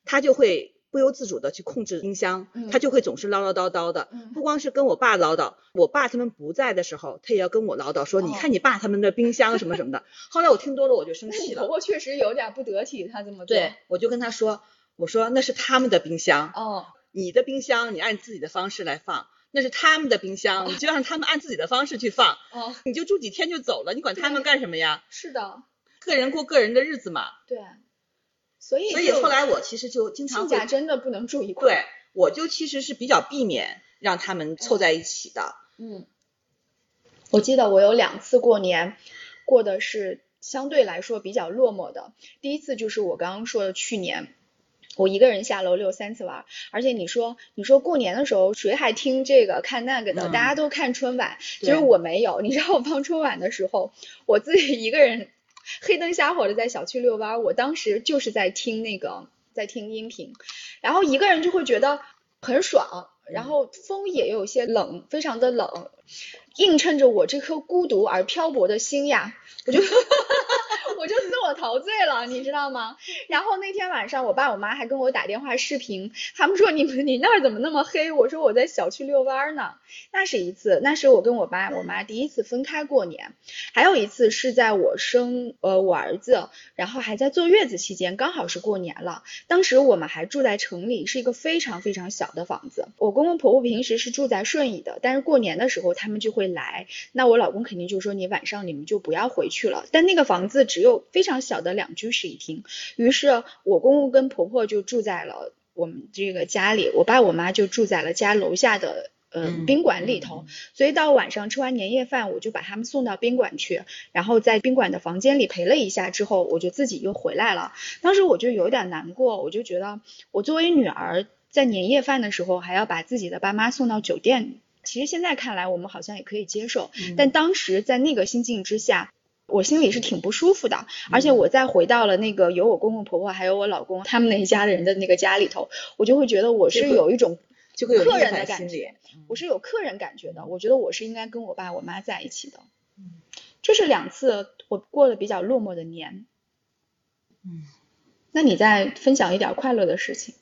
她就会不由自主的去控制冰箱，他就会总是唠唠叨叨的，不光是跟我爸唠叨，我爸他们不在的时候，他也要跟我唠叨，说你看你爸他们的冰箱什么什么的。后来我听多了，我就生气了。婆婆确实有点不得体，她这么做。对，我就跟她说，我说那是他们的冰箱，哦，你的冰箱你按自己的方式来放。那是他们的冰箱，你就让他们按自己的方式去放。哦，你就住几天就走了，你管他们干什么呀？是的，个人过个人的日子嘛。对，所以所以后来我其实就经常会真的不能住一块。对，我就其实是比较避免让他们凑在一起的。嗯，我记得我有两次过年过的是相对来说比较落寞的，第一次就是我刚刚说的去年。我一个人下楼遛三次弯，而且你说你说过年的时候谁还听这个看那个的？大家都看春晚，其实我没有。你知道我放春晚的时候，我自己一个人黑灯瞎火的在小区遛弯，我当时就是在听那个在听音频，然后一个人就会觉得很爽，然后风也有些冷，非常的冷，映衬着我这颗孤独而漂泊的心呀，我就。我就自我陶醉了，你知道吗？然后那天晚上，我爸我妈还跟我打电话视频，他们说你们你那儿怎么那么黑？我说我在小区遛弯呢。那是一次，那是我跟我爸我妈第一次分开过年。还有一次是在我生呃我儿子，然后还在坐月子期间，刚好是过年了。当时我们还住在城里，是一个非常非常小的房子。我公公婆婆平时是住在顺义的，但是过年的时候他们就会来。那我老公肯定就说你晚上你们就不要回去了。但那个房子只有。有非常小的两居室一厅，于是我公公跟婆婆就住在了我们这个家里，我爸我妈就住在了家楼下的呃宾馆里头。所以到晚上吃完年夜饭，我就把他们送到宾馆去，然后在宾馆的房间里陪了一下之后，我就自己又回来了。当时我就有点难过，我就觉得我作为女儿在年夜饭的时候还要把自己的爸妈送到酒店，其实现在看来我们好像也可以接受，但当时在那个心境之下。我心里是挺不舒服的，而且我再回到了那个有我公公婆婆还有我老公他们那一家人的那个家里头，我就会觉得我是有一种就会有客人的感觉，我是有客人感觉的，我觉得我是应该跟我爸我妈在一起的。嗯，这是两次我过得比较落寞的年。嗯，那你再分享一点快乐的事情。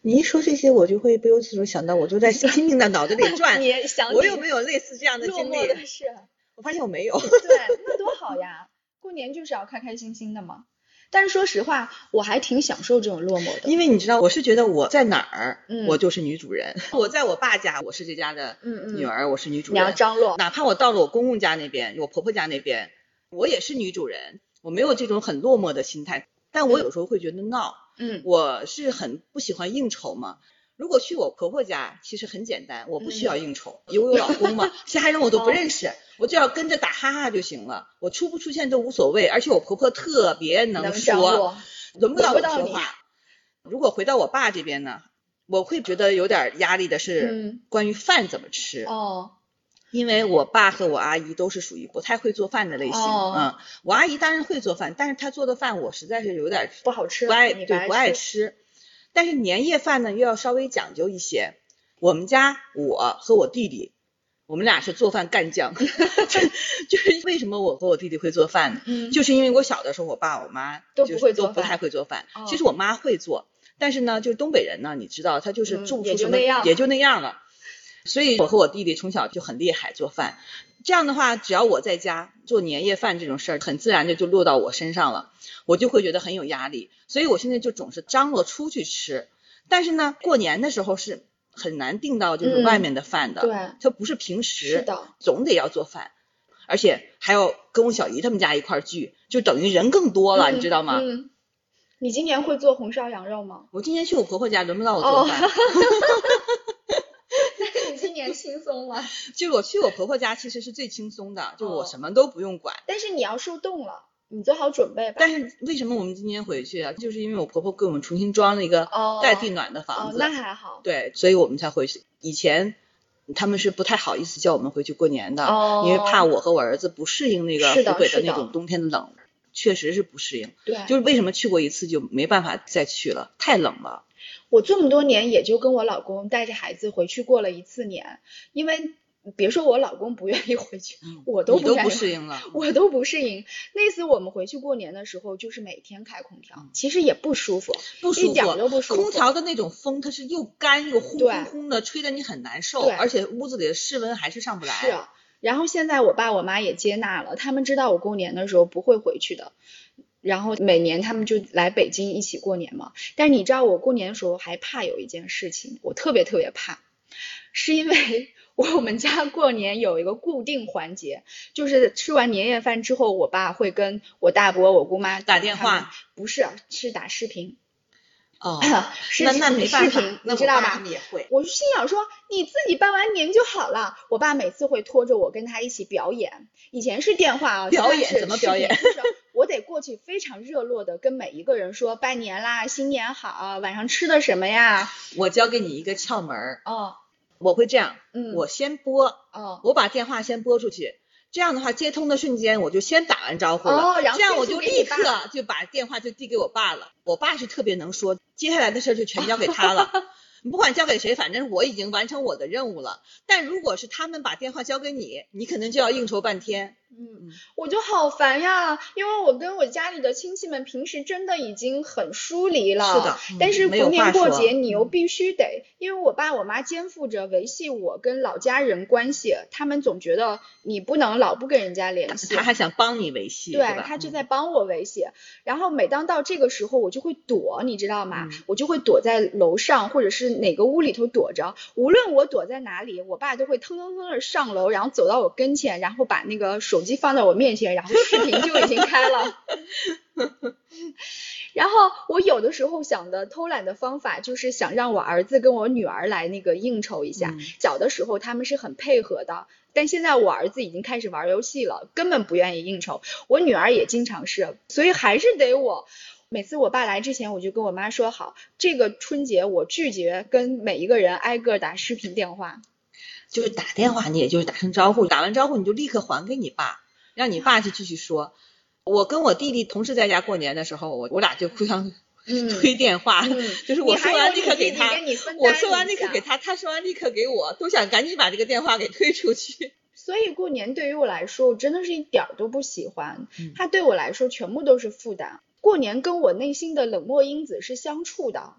你一说这些，我就会不由自主想到，我就在拼命的脑子里转，你想我有没有类似这样的经历？是。我发现我没有，对，好呀！过年就是要开开心心的嘛。但是说实话，我还挺享受这种落寞的，因为你知道，我是觉得我在哪儿，我就是女主人。我在我爸家，我是这家的女儿，我是女主人。你要张罗。哪怕我到了我公公家那边，我婆婆家那边，我也是女主人，我没有这种很落寞的心态。但我有时候会觉得闹，嗯，我是很不喜欢应酬嘛。如果去我婆婆家，其实很简单，我不需要应酬，有我老公嘛，其他人我都不认识，我就要跟着打哈哈就行了，我出不出现都无所谓。而且我婆婆特别能说，轮不到我说话。如果回到我爸这边呢，我会觉得有点压力的是关于饭怎么吃哦，因为我爸和我阿姨都是属于不太会做饭的类型，嗯，我阿姨当然会做饭，但是她做的饭我实在是有点不好吃，不爱对不爱吃。但是年夜饭呢，又要稍微讲究一些。我们家我和我弟弟，我们俩是做饭干将。就是为什么我和我弟弟会做饭呢？嗯，就是因为我小的时候，我爸我妈都不会都不太会做饭。其实我妈会做，但是呢，就是东北人呢，你知道，他就是做不出什么，也就那样了。所以我和我弟弟从小就很厉害做饭。这样的话，只要我在家做年夜饭这种事儿，很自然的就落到我身上了，我就会觉得很有压力。所以我现在就总是张罗出去吃。但是呢，过年的时候是很难订到就是外面的饭的，对，他不是平时是的，总得要做饭，而且还要跟我小姨他们家一块聚，就等于人更多了，你知道吗？嗯。你今年会做红烧羊肉吗？我今年去我婆婆家，轮不到我做饭。那你今年轻松了。就是我去我婆婆家，其实是最轻松的，就我什么都不用管。但是你要受冻了，你做好准备吧。但是为什么我们今天回去啊？就是因为我婆婆给我们重新装了一个带地暖的房子。那还好。对，所以我们才回去。以前他们是不太好意思叫我们回去过年的，因为怕我和我儿子不适应那个湖北的那种冬天的冷。确实是不适应，对，就是为什么去过一次就没办法再去了，太冷了。我这么多年也就跟我老公带着孩子回去过了一次年，因为别说我老公不愿意回去，我都不不适应了，我都不适应。那次我们回去过年的时候，就是每天开空调，其实也不舒服，不舒服，一点都不舒服。空调的那种风，它是又干又轰轰轰的，吹得你很难受，而且屋子里的室温还是上不来。是。啊然后现在我爸我妈也接纳了，他们知道我过年的时候不会回去的，然后每年他们就来北京一起过年嘛。但是你知道我过年的时候还怕有一件事情，我特别特别怕，是因为我们家过年有一个固定环节，就是吃完年夜饭之后，我爸会跟我大伯、我姑妈打电话，不是是打视频。哦，那那没办法，你知道吧？也会。我就心想说，你自己办完年就好了。我爸每次会拖着我跟他一起表演。以前是电话啊，表演怎么表演？就是我得过去非常热络的跟每一个人说拜年啦，新年好，晚上吃的什么呀？我教给你一个窍门儿。哦，我会这样，嗯，我先拨，哦，我把电话先拨出去。这样的话，接通的瞬间我就先打完招呼了，这样我就立刻就把电话就递给我爸了。我爸是特别能说，接下来的事就全交给他了。你不管交给谁，反正我已经完成我的任务了。但如果是他们把电话交给你，你可能就要应酬半天。嗯，我就好烦呀，因为我跟我家里的亲戚们平时真的已经很疏离了。是的，但是逢年过节你又必须得，因为我爸我妈肩负着维系我跟老家人关系，他们总觉得你不能老不跟人家联系。他还想帮你维系，对他就在帮我维系。然后每当到这个时候，我就会躲，你知道吗？我就会躲在楼上或者是哪个屋里头躲着。无论我躲在哪里，我爸都会腾腾腾的上楼，然后走到我跟前，然后把那个手。手机放在我面前，然后视频就已经开了。然后我有的时候想的偷懒的方法，就是想让我儿子跟我女儿来那个应酬一下。小的时候他们是很配合的，但现在我儿子已经开始玩游戏了，根本不愿意应酬。我女儿也经常是，所以还是得我。每次我爸来之前，我就跟我妈说好，这个春节我拒绝跟每一个人挨个打视频电话。就是打电话，你也就是打声招呼，打完招呼你就立刻还给你爸，让你爸去继续说。我跟我弟弟同时在家过年的时候，我我俩就互相推电话，就是我说完立刻给他，我说完立刻给他，他说完立刻给我，都想赶紧把这个电话给推出去。所以过年对于我来说，我真的是一点儿都不喜欢，它对我来说全部都是负担。过年跟我内心的冷漠因子是相处的。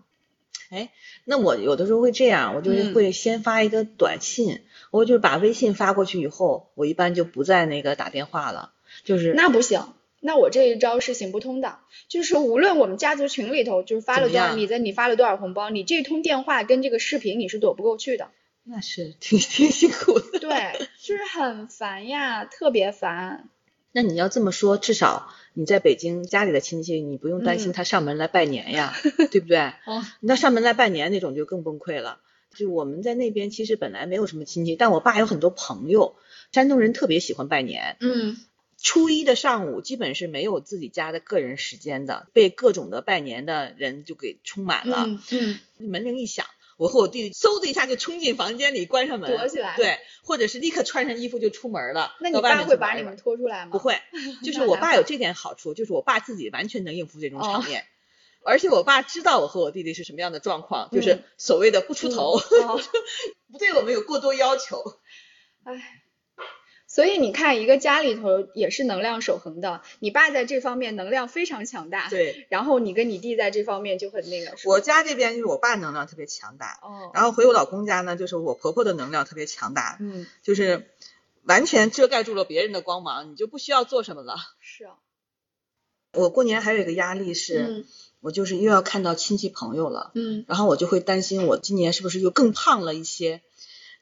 哎，那我有的时候会这样，我就是会先发一个短信，我就把微信发过去以后，我一般就不再那个打电话了。就是那不行，那我这一招是行不通的。就是无论我们家族群里头就是发了多少，你在你发了多少红包，你这通电话跟这个视频你是躲不过去的。那是挺挺辛苦的。对，就是很烦呀，特别烦。那你要这么说，至少你在北京家里的亲戚，你不用担心他上门来拜年呀，对不对？哦，那上门来拜年那种就更崩溃了。就我们在那边其实本来没有什么亲戚，但我爸有很多朋友，山东人特别喜欢拜年。嗯，初一的上午基本是没有自己家的个人时间的，被各种的拜年的人就给充满了。嗯，门铃一响。我和我弟弟嗖的一下就冲进房间里，关上门，躲起来。对，或者是立刻穿上衣服就出门了。那你爸会把你们拖出来吗？不会，就是我爸有这点好处，就是我爸自己完全能应付这种场面，而且我爸知道我和我弟弟是什么样的状况，就是所谓的不出头，不对我们有过多要求。唉。所以你看，一个家里头也是能量守恒的。你爸在这方面能量非常强大，对。然后你跟你弟在这方面就很那个。我家这边就是我爸能量特别强大，哦。然后回我老公家呢，就是我婆婆的能量特别强大，嗯，就是完全遮盖住了别人的光芒，你就不需要做什么了。是啊。我过年还有一个压力是，我就是又要看到亲戚朋友了，嗯，然后我就会担心我今年是不是又更胖了一些，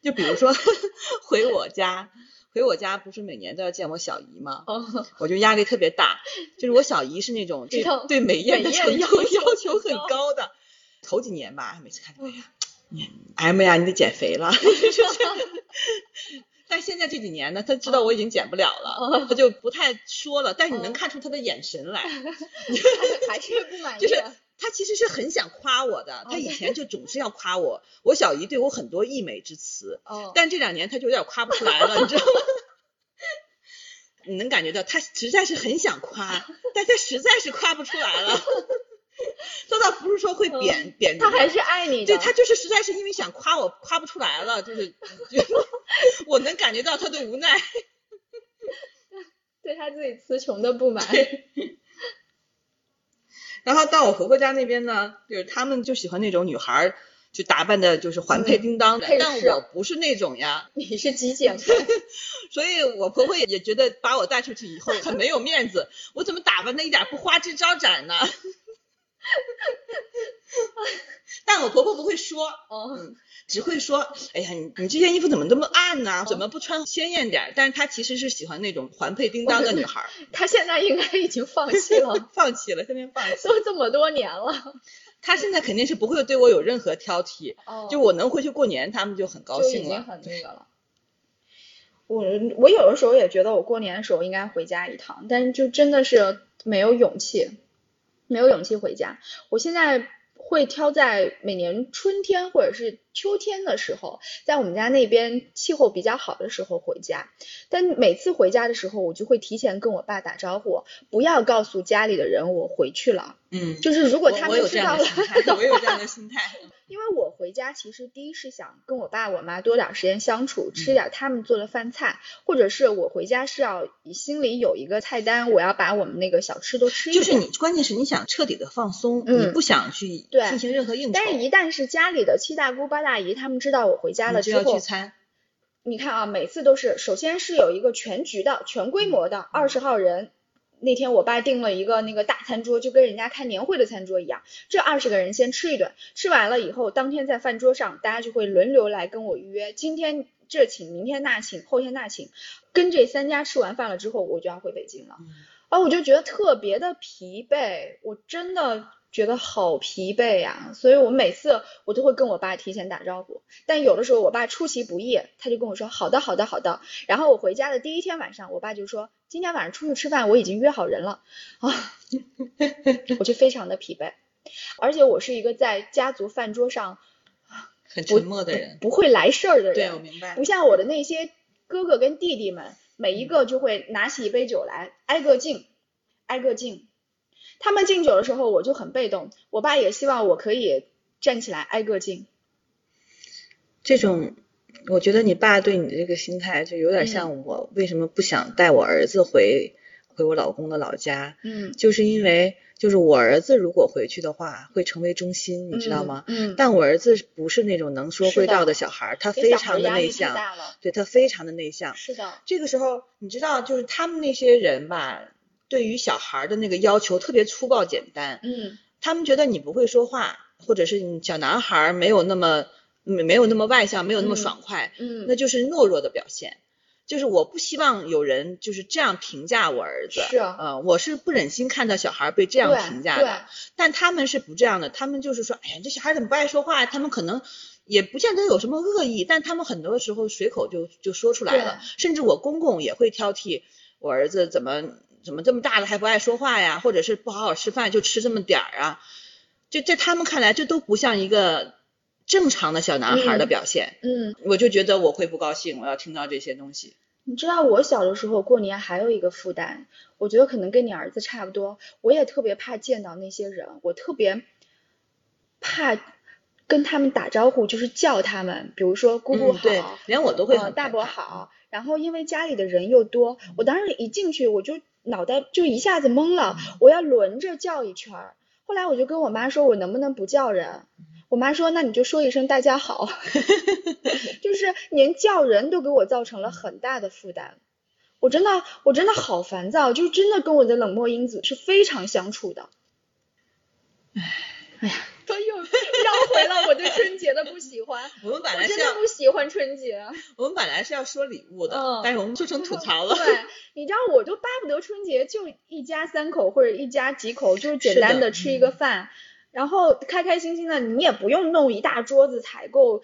就比如说 回我家，回我家不是每年都要见我小姨吗？哦，我就压力特别大，就是我小姨是那种对对美艳的程度要求很高的，头几年吧，每次看，哎呀，M 呀，你得减肥了。但现在这几年呢，他知道我已经减不了了，他就不太说了。但是你能看出他的眼神来，还是不满意。就是他其实是很想夸我的，他以前就总是要夸我。我小姨对我很多溢美之词，但这两年他就有点夸不出来了，你知道吗？你能感觉到他实在是很想夸，但他实在是夸不出来了。他倒不是说会贬贬，他还是爱你的。对他就是实在是因为想夸我，夸不出来了，就是 我能感觉到他的无奈，对他自己词穷的不 满。然后到我婆婆家那边呢，就是他们就喜欢那种女孩，就打扮的就是环佩叮当的，但我不是那种呀。你是极简 派所以我婆婆也也觉得把我带出去以后很没有面子。我怎么打扮的一点不花枝招展呢？但我婆婆不会说，嗯，只会说，哎呀，你你这件衣服怎么这么暗呢？怎么不穿鲜艳点？但是她其实是喜欢那种环佩叮当的女孩。她现在应该已经放弃了，放弃了，现在放弃。都这么多年了，她现在肯定是不会对我有任何挑剔。哦，就我能回去过年，他们就很高兴了。已经很那个了。我我有的时候也觉得我过年的时候应该回家一趟，但是就真的是没有勇气。没有勇气回家，我现在会挑在每年春天或者是秋天的时候，在我们家那边气候比较好的时候回家。但每次回家的时候，我就会提前跟我爸打招呼，不要告诉家里的人我回去了。嗯，就是如果他们知道了，我有这样的心态。因为我回家其实第一是想跟我爸我妈多点时间相处，吃点他们做的饭菜，或者是我回家是要心里有一个菜单，我要把我们那个小吃都吃一就是你，关键是你想彻底的放松，你不想去进行任何应酬。但是，一旦是家里的七大姑八大姨他们知道我回家了之后，聚餐。你看啊，每次都是首先是有一个全局的、全规模的二十号人。那天我爸订了一个那个大餐桌，就跟人家开年会的餐桌一样。这二十个人先吃一顿，吃完了以后，当天在饭桌上，大家就会轮流来跟我预约，今天这请，明天那请，后天那请。跟这三家吃完饭了之后，我就要回北京了。啊，我就觉得特别的疲惫，我真的。觉得好疲惫呀，所以我每次我都会跟我爸提前打招呼，但有的时候我爸出其不意，他就跟我说好的好的好的，然后我回家的第一天晚上，我爸就说今天晚上出去吃饭，我已经约好人了。啊，我就非常的疲惫，而且我是一个在家族饭桌上很沉默的人，不会来事儿的人，对我明白，不像我的那些哥哥跟弟弟们，每一个就会拿起一杯酒来挨个敬，挨个敬。他们敬酒的时候，我就很被动。我爸也希望我可以站起来挨个敬。这种，我觉得你爸对你的这个心态，就有点像我为什么不想带我儿子回回我老公的老家。嗯，就是因为就是我儿子如果回去的话，会成为中心，你知道吗？嗯。但我儿子不是那种能说会道的小孩，他非常的内向。对他非常的内向。是的。这个时候，你知道，就是他们那些人吧。对于小孩的那个要求特别粗暴简单，嗯，他们觉得你不会说话，或者是小男孩没有那么没没有那么外向，没有那么爽快，嗯，那就是懦弱的表现。就是我不希望有人就是这样评价我儿子，是啊，嗯，我是不忍心看到小孩被这样评价的。但他们是不这样的，他们就是说，哎呀，这小孩怎么不爱说话？他们可能也不见得有什么恶意，但他们很多时候随口就就说出来了。甚至我公公也会挑剔我儿子怎么。怎么这么大了还不爱说话呀？或者是不好好吃饭就吃这么点儿啊？就在他们看来，这都不像一个正常的小男孩的表现。嗯，我就觉得我会不高兴，我要听到这些东西。你知道我小的时候过年还有一个负担，我觉得可能跟你儿子差不多。我也特别怕见到那些人，我特别怕跟他们打招呼，就是叫他们，比如说姑姑好，连我都会大伯好。然后因为家里的人又多，我当时一进去我就。脑袋就一下子懵了，我要轮着叫一圈儿。后来我就跟我妈说，我能不能不叫人？我妈说，那你就说一声大家好。就是连叫人都给我造成了很大的负担，我真的我真的好烦躁，就真的跟我的冷漠因子是非常相处的。唉，哎呀，都又绕回了我对春节的不喜欢。我们本来是要不喜欢春节。我们本来是要说礼物的，但是我们做成吐槽了。对，你知道，我就巴不得春节就一家三口或者一家几口，就是简单的吃一个饭。然后开开心心的，你也不用弄一大桌子采购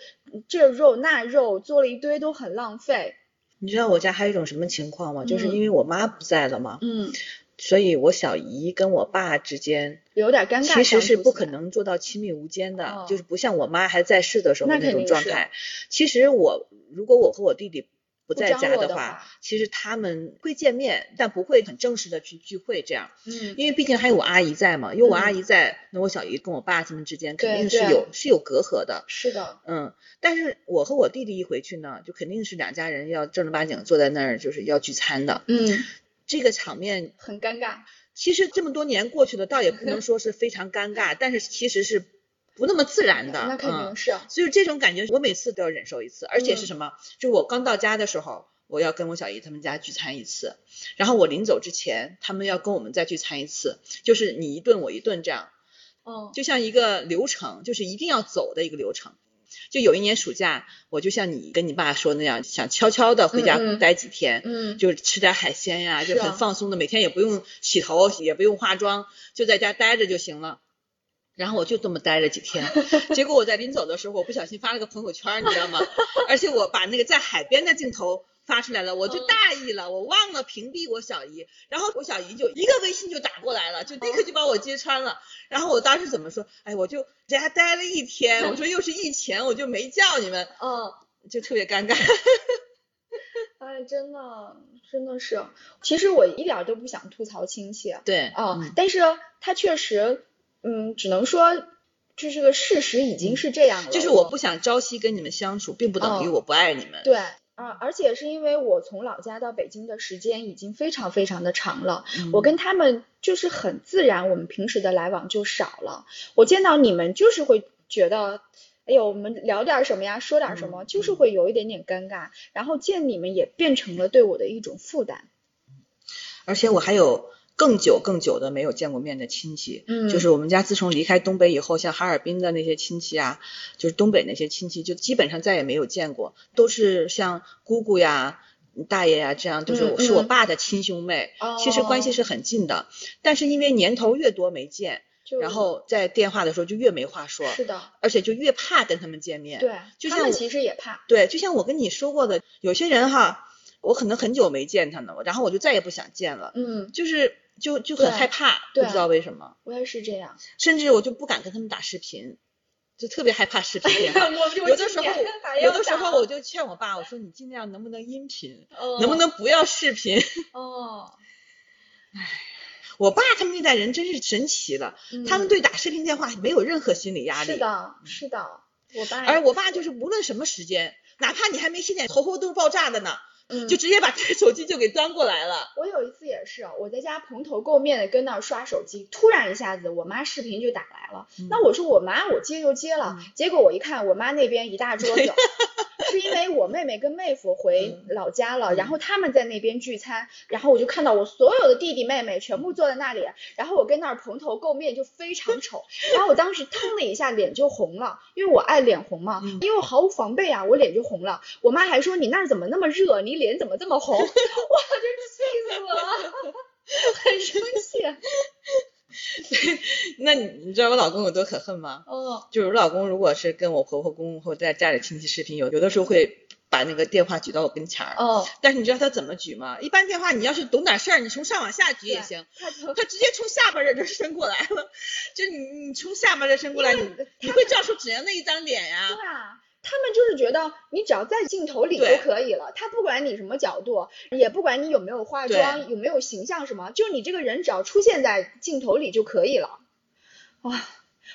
这肉那肉，做了一堆都很浪费。你知道我家还有一种什么情况吗？就是因为我妈不在了嘛，嗯，所以我小姨跟我爸之间有点尴尬，其实是不可能做到亲密无间的，就是不像我妈还在世的时候那种状态。其实我如果我和我弟弟。不在家的话，其实他们会见面，但不会很正式的去聚会这样。嗯，因为毕竟还有我阿姨在嘛，有我阿姨在，那我小姨跟我爸他们之间肯定是有是有隔阂的。是的。嗯，但是我和我弟弟一回去呢，就肯定是两家人要正儿八经坐在那儿，就是要聚餐的。嗯，这个场面很尴尬。其实这么多年过去了，倒也不能 说是非常尴尬，但是其实是。不那么自然的，那肯定是。所以这种感觉，我每次都要忍受一次。而且是什么？就我刚到家的时候，我要跟我小姨他们家聚餐一次，然后我临走之前，他们要跟我们再聚餐一次，就是你一顿我一顿这样。哦。就像一个流程，就是一定要走的一个流程。就有一年暑假，我就像你跟你爸说那样，想悄悄的回家待几天，嗯，就吃点海鲜呀，就很放松的，每天也不用洗头，也不用化妆，就在家待着就行了。然后我就这么待了几天，结果我在临走的时候，我不小心发了个朋友圈，你知道吗？而且我把那个在海边的镜头发出来了，我就大意了，我忘了屏蔽我小姨，然后我小姨就一个微信就打过来了，就立刻就把我揭穿了。然后我当时怎么说？哎，我就在家待了一天，我说又是疫情，我就没叫你们，嗯，就特别尴尬。哎，真的，真的是，其实我一点都不想吐槽亲戚，对，啊，但是他确实。嗯，只能说，这是个事实，已经是这样了。就是我不想朝夕跟你们相处，并不等于我不爱你们。对，啊，而且是因为我从老家到北京的时间已经非常非常的长了，我跟他们就是很自然，我们平时的来往就少了。我见到你们就是会觉得，哎呦，我们聊点什么呀，说点什么，就是会有一点点尴尬。然后见你们也变成了对我的一种负担。而且我还有。更久更久的没有见过面的亲戚，嗯，就是我们家自从离开东北以后，像哈尔滨的那些亲戚啊，就是东北那些亲戚，就基本上再也没有见过，都是像姑姑呀、大爷呀这样，都是是我爸的亲兄妹，其实关系是很近的。但是因为年头越多没见，然后在电话的时候就越没话说，是的，而且就越怕跟他们见面，对，就像其实也怕，对，就像我跟你说过的，有些人哈，我可能很久没见他呢，然后我就再也不想见了，嗯，就是。就就很害怕，不知道为什么。我也是这样，甚至我就不敢跟他们打视频，就特别害怕视频 电话。有的时候，有的时候我就劝我爸，我说你尽量能不能音频，能不能不要视频？哦，唉，我爸他们那代人真是神奇了，他们对打视频电话没有任何心理压力。是的，是的，我爸。而我爸就是无论什么时间，哪怕你还没洗脸，头发都是爆炸的呢。嗯，就直接把这手机就给端过来了。我有一次也是，我在家蓬头垢面的跟那儿刷手机，突然一下子我妈视频就打来了。那我说我妈，我接就接了。结果我一看，我妈那边一大桌 子，是因为我妹妹跟妹夫回老家了，然后他们在那边聚餐，然后我就看到我所有的弟弟妹妹全部坐在那里，然后我跟那儿蓬头垢面就非常 丑，然后我当时腾的一下脸就红了，因为我爱脸红嘛，因为我毫无防备啊，我脸就红了。我妈还说你那儿怎么那么热，你。脸怎么这么红？哇，真是气死我了，很生气。那你你知道我老公有多可恨吗？哦，就是我老公如果是跟我婆婆公公或在家里亲戚视频，有有的时候会把那个电话举到我跟前儿。哦，但是你知道他怎么举吗？一般电话你要是懂点事儿，你从上往下举也行。他他直接从下边这这伸过来了，就你你从下边这伸过来，你你会照出怎样的一张脸呀？对啊。他们就是觉得你只要在镜头里就可以了，他不管你什么角度，也不管你有没有化妆，有没有形象什么，就你这个人只要出现在镜头里就可以了。啊，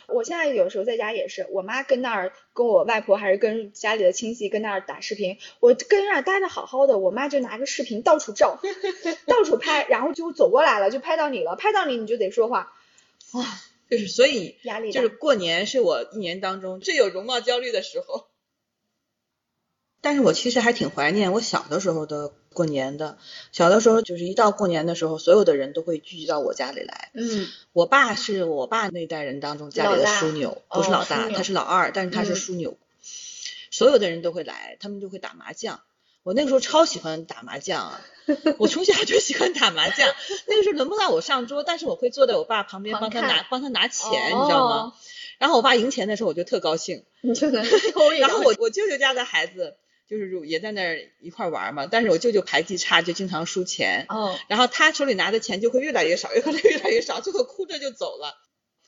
我现在有时候在家也是，我妈跟那儿跟我外婆还是跟家里的亲戚跟那儿打视频，我跟那儿待的好好的，我妈就拿个视频到处照，到处拍，然后就走过来了，就拍到你了，拍到你你就得说话，啊，就是所以压力就是过年是我一年当中最有容貌焦虑的时候。但是我其实还挺怀念我小的时候的过年的。小的时候就是一到过年的时候，所有的人都会聚集到我家里来。嗯，我爸是我爸那代人当中家里的枢纽，不是老大，他是老二，但是他是枢纽。所有的人都会来，他们就会打麻将。我那个时候超喜欢打麻将啊！我从小就喜欢打麻将。那个时候轮不到我上桌，但是我会坐在我爸旁边帮他拿帮他拿钱，你知道吗？然后我爸赢钱的时候，我就特高兴。你就能抽一然后我我舅舅家的孩子就是也在那儿一块玩嘛，但是我舅舅牌技差，就经常输钱。哦。然后他手里拿的钱就会越来越少，越来越来越少，最后哭着就走了。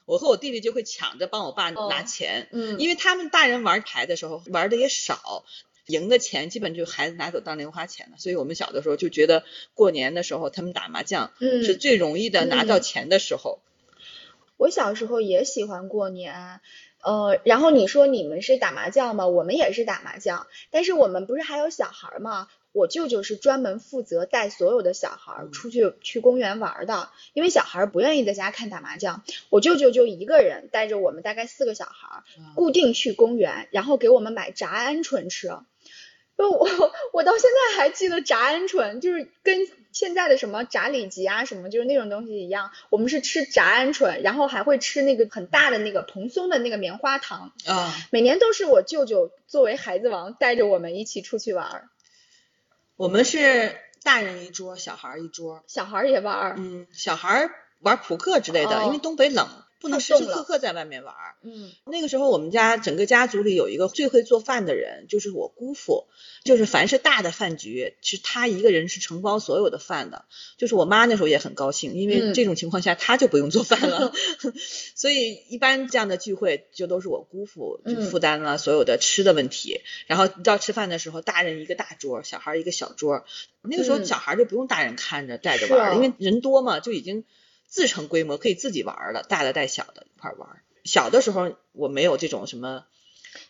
我和我弟弟就会抢着帮我爸拿钱，嗯，因为他们大人玩牌的时候玩的也少。赢的钱基本就孩子拿走当零花钱了，所以我们小的时候就觉得过年的时候他们打麻将是最容易的拿到钱的时候。我小时候也喜欢过年，呃，然后你说你们是打麻将吗？我们也是打麻将，但是我们不是还有小孩吗？我舅舅是专门负责带所有的小孩出去去公园玩的，因为小孩不愿意在家看打麻将，我舅舅就一个人带着我们大概四个小孩，固定去公园，然后给我们买炸鹌鹑吃。就 我我到现在还记得炸鹌鹑，就是跟现在的什么炸里脊啊什么，就是那种东西一样。我们是吃炸鹌鹑，然后还会吃那个很大的那个蓬松的那个棉花糖啊。每年都是我舅舅作为孩子王带着我们一起出去玩。我们是大人一桌，小孩一桌，小孩也玩。嗯，小孩玩扑克之类的，因为东北冷。不能时时刻刻在外面玩儿。嗯，那个时候我们家整个家族里有一个最会做饭的人，就是我姑父。就是凡是大的饭局，是他一个人是承包所有的饭的。就是我妈那时候也很高兴，因为这种情况下他就不用做饭了。所以一般这样的聚会就都是我姑父就负担了所有的吃的问题。然后到吃饭的时候，大人一个大桌，小孩一个小桌。那个时候小孩就不用大人看着带着玩，因为人多嘛，就已经。自成规模，可以自己玩了，大的带小的一块玩。小的时候我没有这种什么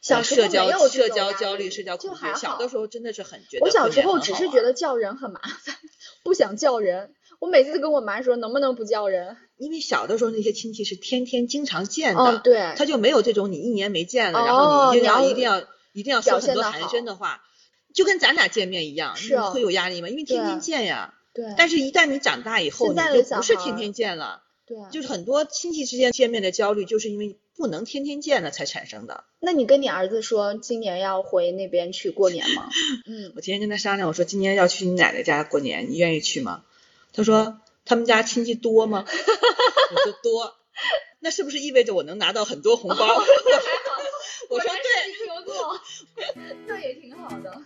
小社交社交焦虑、社交恐惧。小的时候真的是很觉得。我小时候只是觉得叫人很麻烦，不想叫人。我每次跟我妈说，能不能不叫人？因为小的时候那些亲戚是天天经常见的，对，他就没有这种你一年没见了，然后你一定要一定要一定要说很多寒暄的话，就跟咱俩见面一样，是会有压力吗？因为天天见呀。对，但是，一旦你长大以后，你就不是天天见了。对，就是很多亲戚之间见面的焦虑，就是因为不能天天见了才产生的。那你跟你儿子说，今年要回那边去过年吗？嗯，我今天跟他商量，我说今年要去你奶奶家过年，你愿意去吗？他说，他们家亲戚多吗？哈哈哈哈。我说多，那是不是意味着我能拿到很多红包？我说对，合作，这也挺好的。